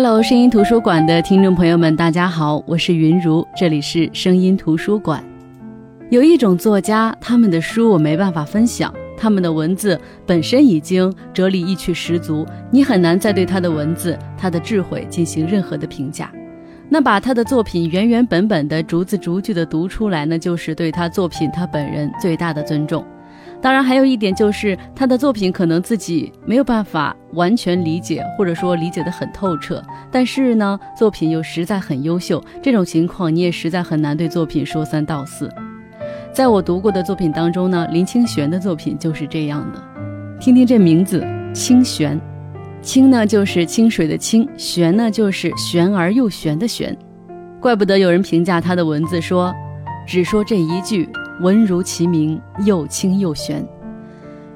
Hello，声音图书馆的听众朋友们，大家好，我是云如，这里是声音图书馆。有一种作家，他们的书我没办法分享，他们的文字本身已经哲理意趣十足，你很难再对他的文字、他的智慧进行任何的评价。那把他的作品原原本本的逐字逐句的读出来，那就是对他作品他本人最大的尊重。当然，还有一点就是他的作品可能自己没有办法完全理解，或者说理解得很透彻。但是呢，作品又实在很优秀，这种情况你也实在很难对作品说三道四。在我读过的作品当中呢，林清玄的作品就是这样的。听听这名字，清玄，清呢就是清水的清，玄呢就是玄而又玄的玄。怪不得有人评价他的文字说，只说这一句。文如其名，又清又玄。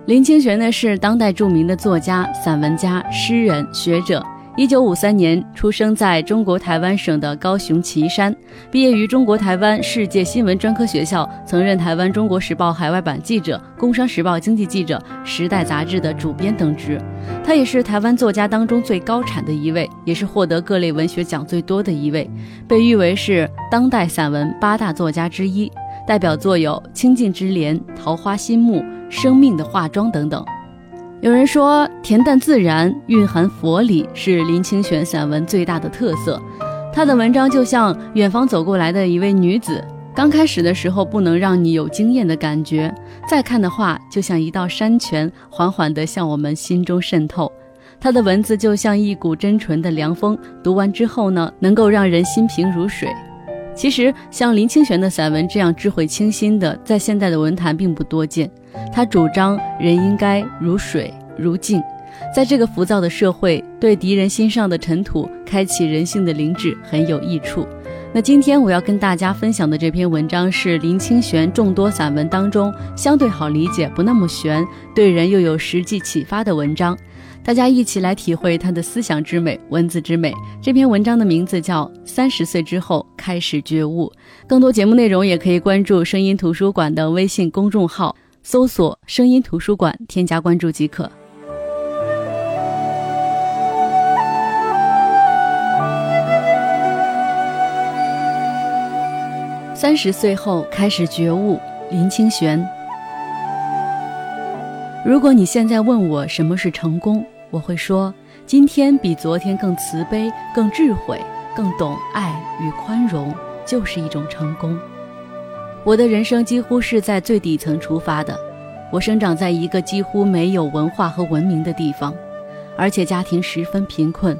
林清玄呢是当代著名的作家、散文家、诗人、学者。一九五三年出生在中国台湾省的高雄旗山，毕业于中国台湾世界新闻专科学校，曾任台湾《中国时报》海外版记者、《工商时报》经济记者、《时代》杂志的主编等职。他也是台湾作家当中最高产的一位，也是获得各类文学奖最多的一位，被誉为是当代散文八大作家之一。代表作有《清净之莲》《桃花心木》《生命的化妆》等等。有人说，恬淡自然、蕴含佛理是林清玄散文最大的特色。他的文章就像远方走过来的一位女子，刚开始的时候不能让你有惊艳的感觉，再看的话就像一道山泉，缓缓地向我们心中渗透。他的文字就像一股真纯的凉风，读完之后呢，能够让人心平如水。其实，像林清玄的散文这样智慧清新的，在现代的文坛并不多见。他主张人应该如水如镜，在这个浮躁的社会，对敌人心上的尘土开启人性的灵智很有益处。那今天我要跟大家分享的这篇文章是林清玄众多散文当中相对好理解、不那么玄，对人又有实际启发的文章。大家一起来体会他的思想之美、文字之美。这篇文章的名字叫《三十岁之后开始觉悟》。更多节目内容也可以关注声音图书馆的微信公众号，搜索“声音图书馆”，添加关注即可。三十岁后开始觉悟，林清玄。如果你现在问我什么是成功，我会说，今天比昨天更慈悲、更智慧、更懂爱与宽容，就是一种成功。我的人生几乎是在最底层出发的，我生长在一个几乎没有文化和文明的地方，而且家庭十分贫困。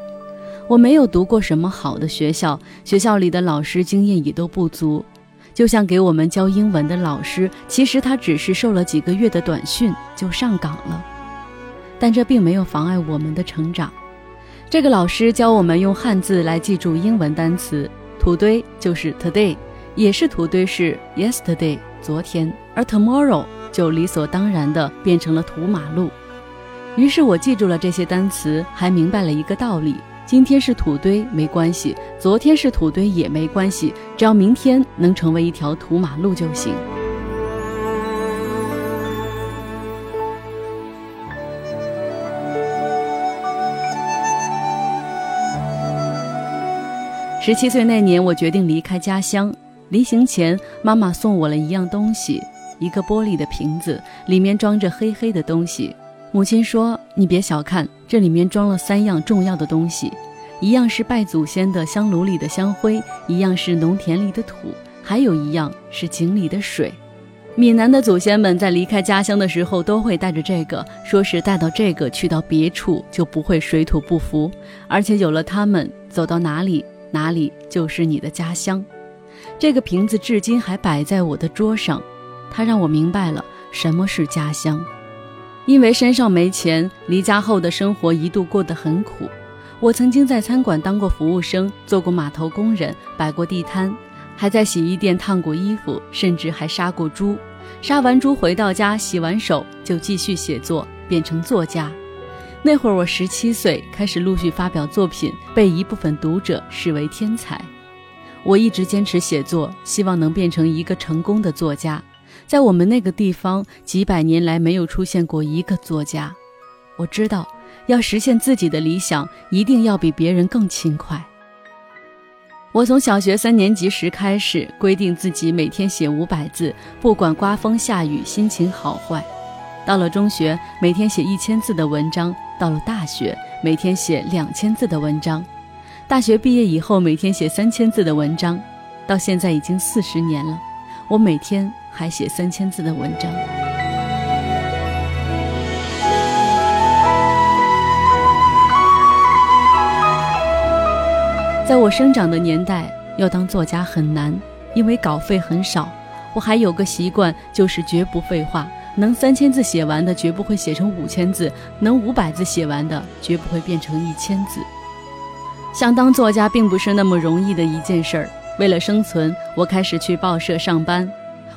我没有读过什么好的学校，学校里的老师经验也都不足。就像给我们教英文的老师，其实他只是受了几个月的短训就上岗了，但这并没有妨碍我们的成长。这个老师教我们用汉字来记住英文单词，土堆就是 today，也是土堆是 yesterday 昨天，而 tomorrow 就理所当然的变成了土马路。于是我记住了这些单词，还明白了一个道理。今天是土堆没关系，昨天是土堆也没关系，只要明天能成为一条土马路就行。十七岁那年，我决定离开家乡。临行前，妈妈送我了一样东西，一个玻璃的瓶子，里面装着黑黑的东西。母亲说：“你别小看，这里面装了三样重要的东西，一样是拜祖先的香炉里的香灰，一样是农田里的土，还有一样是井里的水。闽南的祖先们在离开家乡的时候都会带着这个，说是带到这个去到别处就不会水土不服，而且有了它们，走到哪里哪里就是你的家乡。这个瓶子至今还摆在我的桌上，它让我明白了什么是家乡。”因为身上没钱，离家后的生活一度过得很苦。我曾经在餐馆当过服务生，做过码头工人，摆过地摊，还在洗衣店烫过衣服，甚至还杀过猪。杀完猪回到家，洗完手就继续写作，变成作家。那会儿我十七岁，开始陆续发表作品，被一部分读者视为天才。我一直坚持写作，希望能变成一个成功的作家。在我们那个地方，几百年来没有出现过一个作家。我知道，要实现自己的理想，一定要比别人更勤快。我从小学三年级时开始，规定自己每天写五百字，不管刮风下雨，心情好坏。到了中学，每天写一千字的文章；到了大学，每天写两千字的文章。大学毕业以后，每天写三千字的文章。到现在已经四十年了，我每天还写三千字的文章。在我生长的年代，要当作家很难，因为稿费很少。我还有个习惯，就是绝不废话。能三千字写完的，绝不会写成五千字；能五百字写完的，绝不会变成一千字。想当作家，并不是那么容易的一件事儿。为了生存，我开始去报社上班。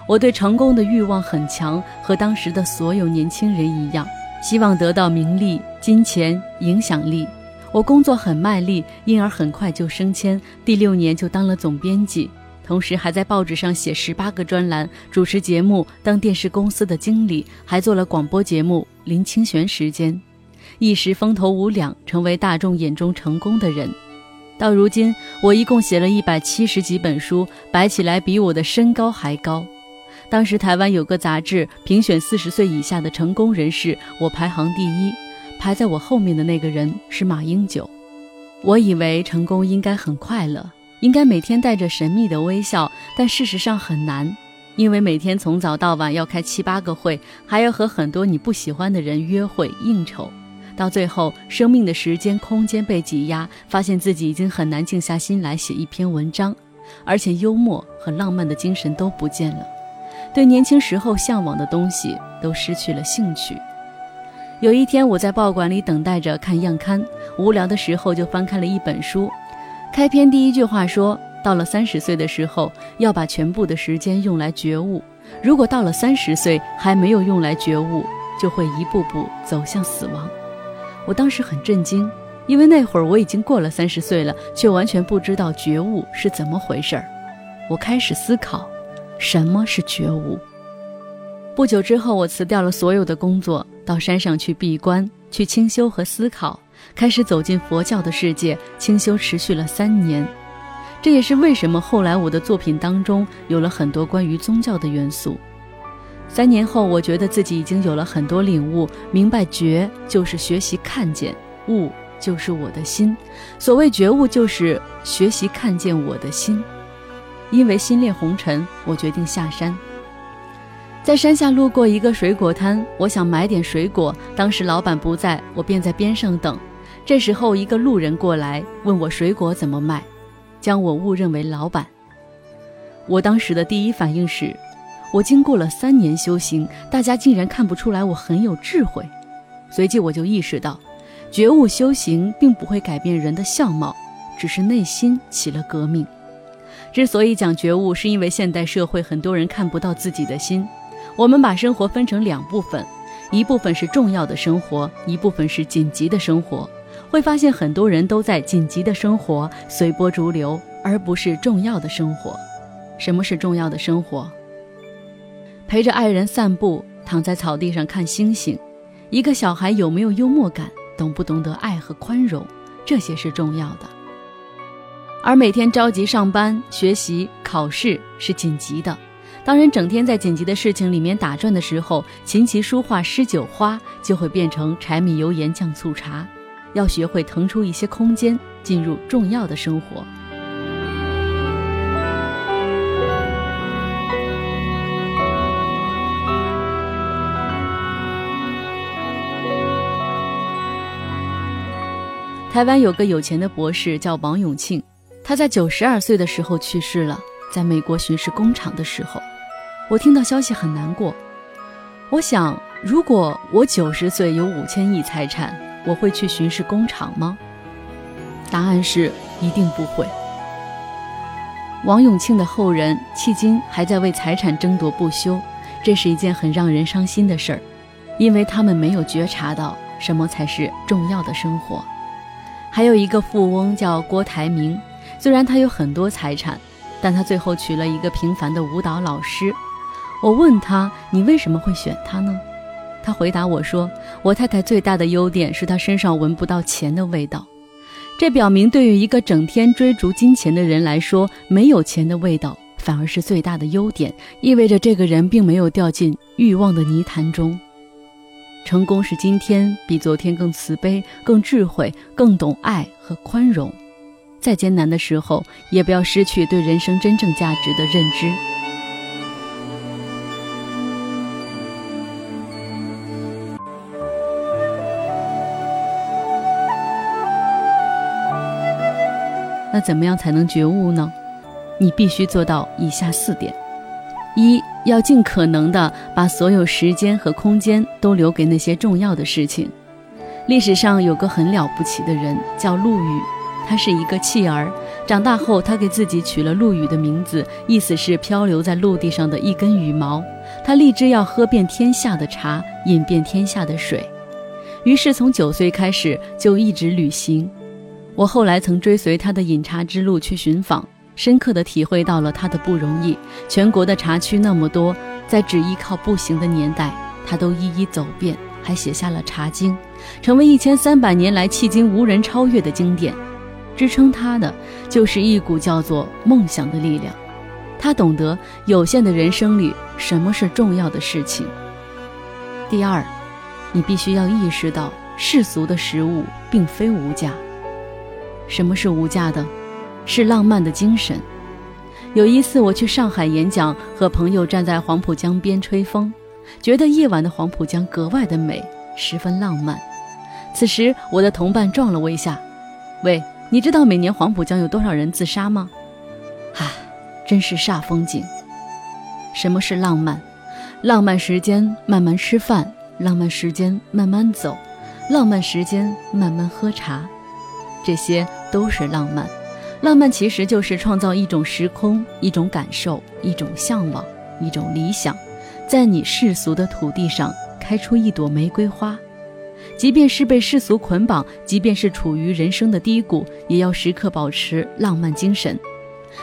我对成功的欲望很强，和当时的所有年轻人一样，希望得到名利、金钱、影响力。我工作很卖力，因而很快就升迁，第六年就当了总编辑，同时还在报纸上写十八个专栏，主持节目，当电视公司的经理，还做了广播节目《林清玄时间》，一时风头无两，成为大众眼中成功的人。到如今，我一共写了一百七十几本书，摆起来比我的身高还高。当时台湾有个杂志评选四十岁以下的成功人士，我排行第一。排在我后面的那个人是马英九。我以为成功应该很快乐，应该每天带着神秘的微笑，但事实上很难，因为每天从早到晚要开七八个会，还要和很多你不喜欢的人约会应酬，到最后生命的时间空间被挤压，发现自己已经很难静下心来写一篇文章，而且幽默和浪漫的精神都不见了，对年轻时候向往的东西都失去了兴趣。有一天，我在报馆里等待着看样刊，无聊的时候就翻开了一本书。开篇第一句话说：“到了三十岁的时候，要把全部的时间用来觉悟。如果到了三十岁还没有用来觉悟，就会一步步走向死亡。”我当时很震惊，因为那会儿我已经过了三十岁了，却完全不知道觉悟是怎么回事儿。我开始思考，什么是觉悟。不久之后，我辞掉了所有的工作。到山上去闭关，去清修和思考，开始走进佛教的世界。清修持续了三年，这也是为什么后来我的作品当中有了很多关于宗教的元素。三年后，我觉得自己已经有了很多领悟，明白觉就是学习看见，悟就是我的心。所谓觉悟，就是学习看见我的心。因为心恋红尘，我决定下山。在山下路过一个水果摊，我想买点水果。当时老板不在，我便在边上等。这时候，一个路人过来问我水果怎么卖，将我误认为老板。我当时的第一反应是，我经过了三年修行，大家竟然看不出来我很有智慧。随即我就意识到，觉悟修行并不会改变人的相貌，只是内心起了革命。之所以讲觉悟，是因为现代社会很多人看不到自己的心。我们把生活分成两部分，一部分是重要的生活，一部分是紧急的生活。会发现很多人都在紧急的生活随波逐流，而不是重要的生活。什么是重要的生活？陪着爱人散步，躺在草地上看星星。一个小孩有没有幽默感，懂不懂得爱和宽容，这些是重要的。而每天着急上班、学习、考试是紧急的。当人整天在紧急的事情里面打转的时候，琴棋书画诗酒花就会变成柴米油盐酱醋茶。要学会腾出一些空间，进入重要的生活。台湾有个有钱的博士叫王永庆，他在九十二岁的时候去世了，在美国巡视工厂的时候。我听到消息很难过，我想，如果我九十岁有五千亿财产，我会去巡视工厂吗？答案是一定不会。王永庆的后人迄今还在为财产争夺不休，这是一件很让人伤心的事儿，因为他们没有觉察到什么才是重要的生活。还有一个富翁叫郭台铭，虽然他有很多财产，但他最后娶了一个平凡的舞蹈老师。我问他：“你为什么会选他呢？”他回答我说：“我太太最大的优点是她身上闻不到钱的味道。”这表明，对于一个整天追逐金钱的人来说，没有钱的味道反而是最大的优点，意味着这个人并没有掉进欲望的泥潭中。成功是今天比昨天更慈悲、更智慧、更懂爱和宽容。再艰难的时候，也不要失去对人生真正价值的认知。那怎么样才能觉悟呢？你必须做到以下四点：一要尽可能的把所有时间和空间都留给那些重要的事情。历史上有个很了不起的人，叫陆羽，他是一个弃儿。长大后，他给自己取了陆羽的名字，意思是漂流在陆地上的一根羽毛。他立志要喝遍天下的茶，饮遍天下的水，于是从九岁开始就一直旅行。我后来曾追随他的饮茶之路去寻访，深刻地体会到了他的不容易。全国的茶区那么多，在只依靠步行的年代，他都一一走遍，还写下了《茶经》，成为一千三百年来迄今无人超越的经典。支撑他的，就是一股叫做梦想的力量。他懂得有限的人生里什么是重要的事情。第二，你必须要意识到世俗的食物并非无价。什么是无价的？是浪漫的精神。有一次我去上海演讲，和朋友站在黄浦江边吹风，觉得夜晚的黄浦江格外的美，十分浪漫。此时我的同伴撞了我一下：“喂，你知道每年黄浦江有多少人自杀吗？”啊，真是煞风景。什么是浪漫？浪漫时间慢慢吃饭，浪漫时间慢慢走，浪漫时间慢慢喝茶。这些都是浪漫，浪漫其实就是创造一种时空、一种感受、一种向往、一种理想，在你世俗的土地上开出一朵玫瑰花。即便是被世俗捆绑，即便是处于人生的低谷，也要时刻保持浪漫精神。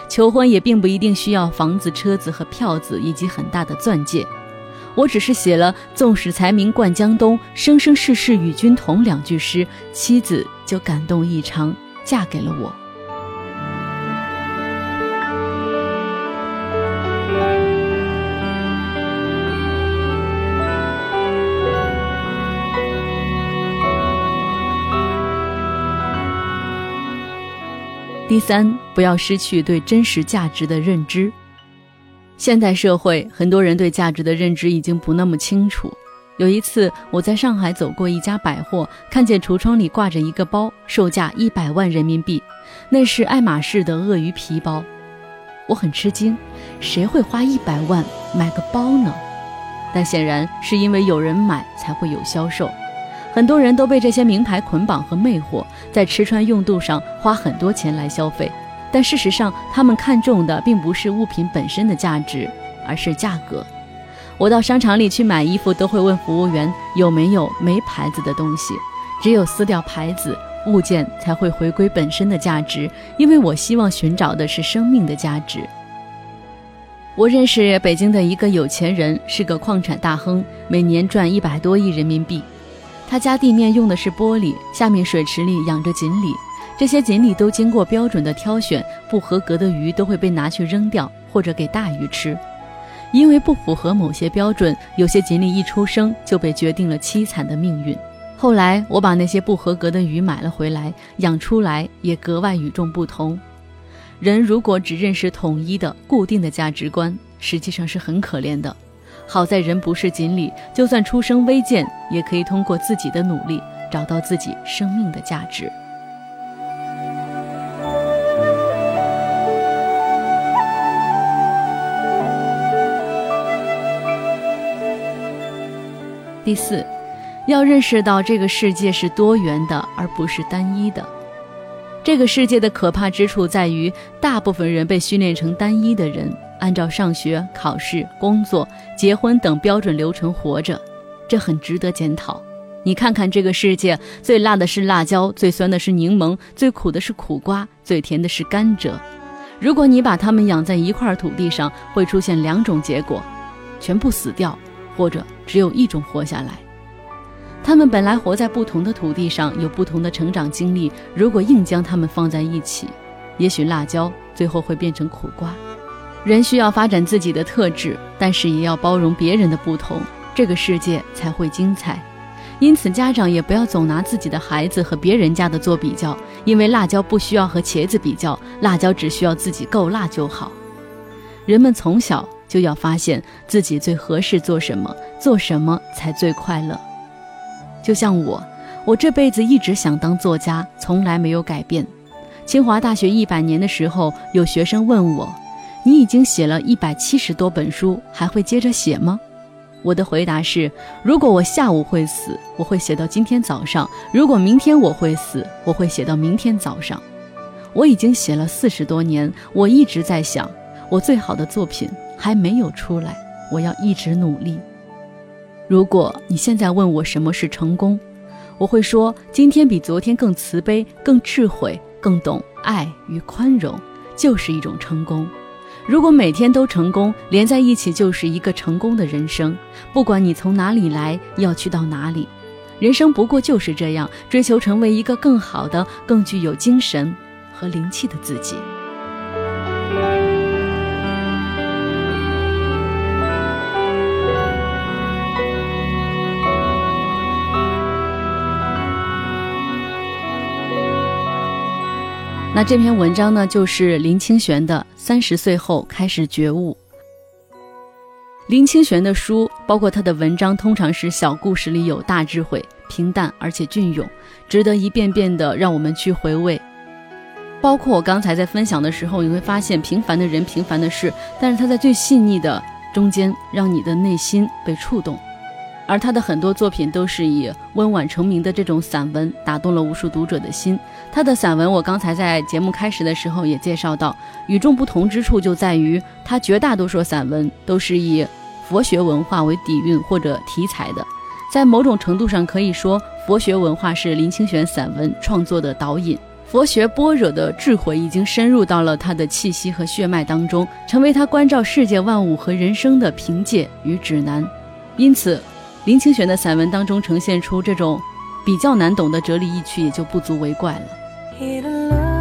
求婚也并不一定需要房子、车子和票子以及很大的钻戒。我只是写了“纵使才名冠江东，生生世世与君同”两句诗，妻子就感动异常，嫁给了我。第三，不要失去对真实价值的认知。现代社会，很多人对价值的认知已经不那么清楚。有一次，我在上海走过一家百货，看见橱窗里挂着一个包，售价一百万人民币，那是爱马仕的鳄鱼皮包。我很吃惊，谁会花一百万买个包呢？但显然是因为有人买才会有销售。很多人都被这些名牌捆绑和魅惑，在吃穿用度上花很多钱来消费。但事实上，他们看重的并不是物品本身的价值，而是价格。我到商场里去买衣服，都会问服务员有没有没牌子的东西。只有撕掉牌子，物件才会回归本身的价值。因为我希望寻找的是生命的价值。我认识北京的一个有钱人，是个矿产大亨，每年赚一百多亿人民币。他家地面用的是玻璃，下面水池里养着锦鲤。这些锦鲤都经过标准的挑选，不合格的鱼都会被拿去扔掉，或者给大鱼吃。因为不符合某些标准，有些锦鲤一出生就被决定了凄惨的命运。后来我把那些不合格的鱼买了回来，养出来也格外与众不同。人如果只认识统一的、固定的价值观，实际上是很可怜的。好在人不是锦鲤，就算出生微贱，也可以通过自己的努力找到自己生命的价值。第四，要认识到这个世界是多元的，而不是单一的。这个世界的可怕之处在于，大部分人被训练成单一的人，按照上学、考试、工作、结婚等标准流程活着，这很值得检讨。你看看这个世界，最辣的是辣椒，最酸的是柠檬，最苦的是苦瓜，最甜的是甘蔗。如果你把它们养在一块土地上，会出现两种结果：全部死掉。或者只有一种活下来，他们本来活在不同的土地上，有不同的成长经历。如果硬将他们放在一起，也许辣椒最后会变成苦瓜。人需要发展自己的特质，但是也要包容别人的不同，这个世界才会精彩。因此，家长也不要总拿自己的孩子和别人家的做比较，因为辣椒不需要和茄子比较，辣椒只需要自己够辣就好。人们从小就要发现自己最合适做什么，做什么才最快乐。就像我，我这辈子一直想当作家，从来没有改变。清华大学一百年的时候，有学生问我：“你已经写了一百七十多本书，还会接着写吗？”我的回答是：如果我下午会死，我会写到今天早上；如果明天我会死，我会写到明天早上。我已经写了四十多年，我一直在想，我最好的作品还没有出来，我要一直努力。如果你现在问我什么是成功，我会说今天比昨天更慈悲、更智慧、更懂爱与宽容，就是一种成功。如果每天都成功，连在一起就是一个成功的人生。不管你从哪里来，要去到哪里，人生不过就是这样，追求成为一个更好的、更具有精神和灵气的自己。那这篇文章呢，就是林清玄的《三十岁后开始觉悟》。林清玄的书，包括他的文章，通常是小故事里有大智慧，平淡而且隽永，值得一遍遍的让我们去回味。包括我刚才在分享的时候，你会发现平凡的人、平凡的事，但是他在最细腻的中间，让你的内心被触动。而他的很多作品都是以温婉成名的这种散文打动了无数读者的心。他的散文，我刚才在节目开始的时候也介绍到，与众不同之处就在于他绝大多数散文都是以佛学文化为底蕴或者题材的。在某种程度上可以说，佛学文化是林清玄散文创作的导引。佛学般若的智慧已经深入到了他的气息和血脉当中，成为他关照世界万物和人生的凭借与指南。因此。林清玄的散文当中呈现出这种比较难懂的哲理意趣，也就不足为怪了。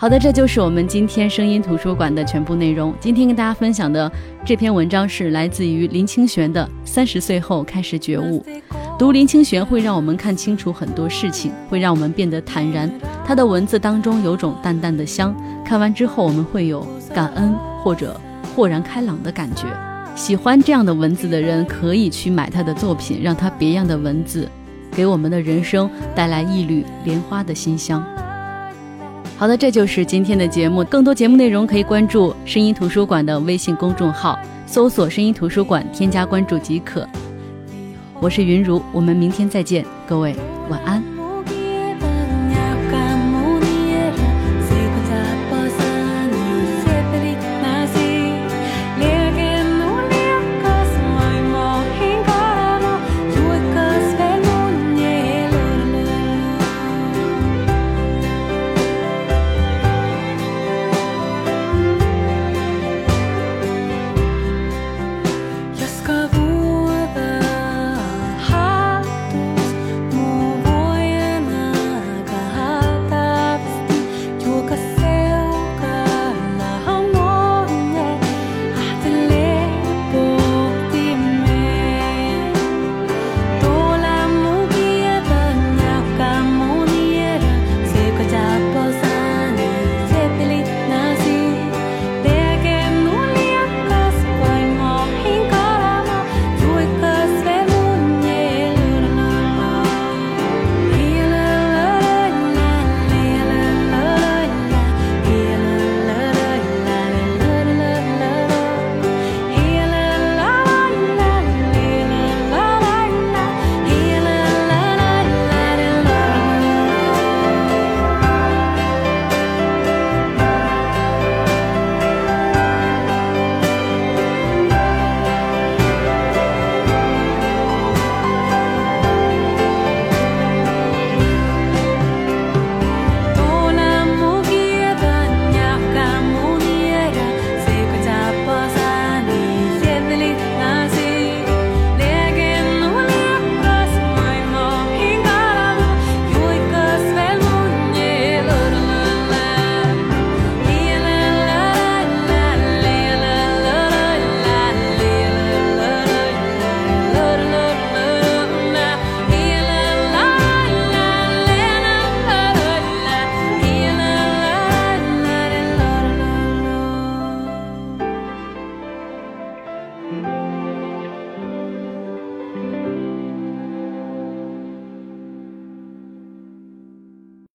好的，这就是我们今天声音图书馆的全部内容。今天跟大家分享的这篇文章是来自于林清玄的《三十岁后开始觉悟》。读林清玄会让我们看清楚很多事情，会让我们变得坦然。他的文字当中有种淡淡的香，看完之后我们会有感恩或者豁然开朗的感觉。喜欢这样的文字的人可以去买他的作品，让他别样的文字给我们的人生带来一缕莲花的馨香。好的，这就是今天的节目。更多节目内容可以关注声音图书馆的微信公众号，搜索“声音图书馆”，添加关注即可。我是云如，我们明天再见，各位晚安。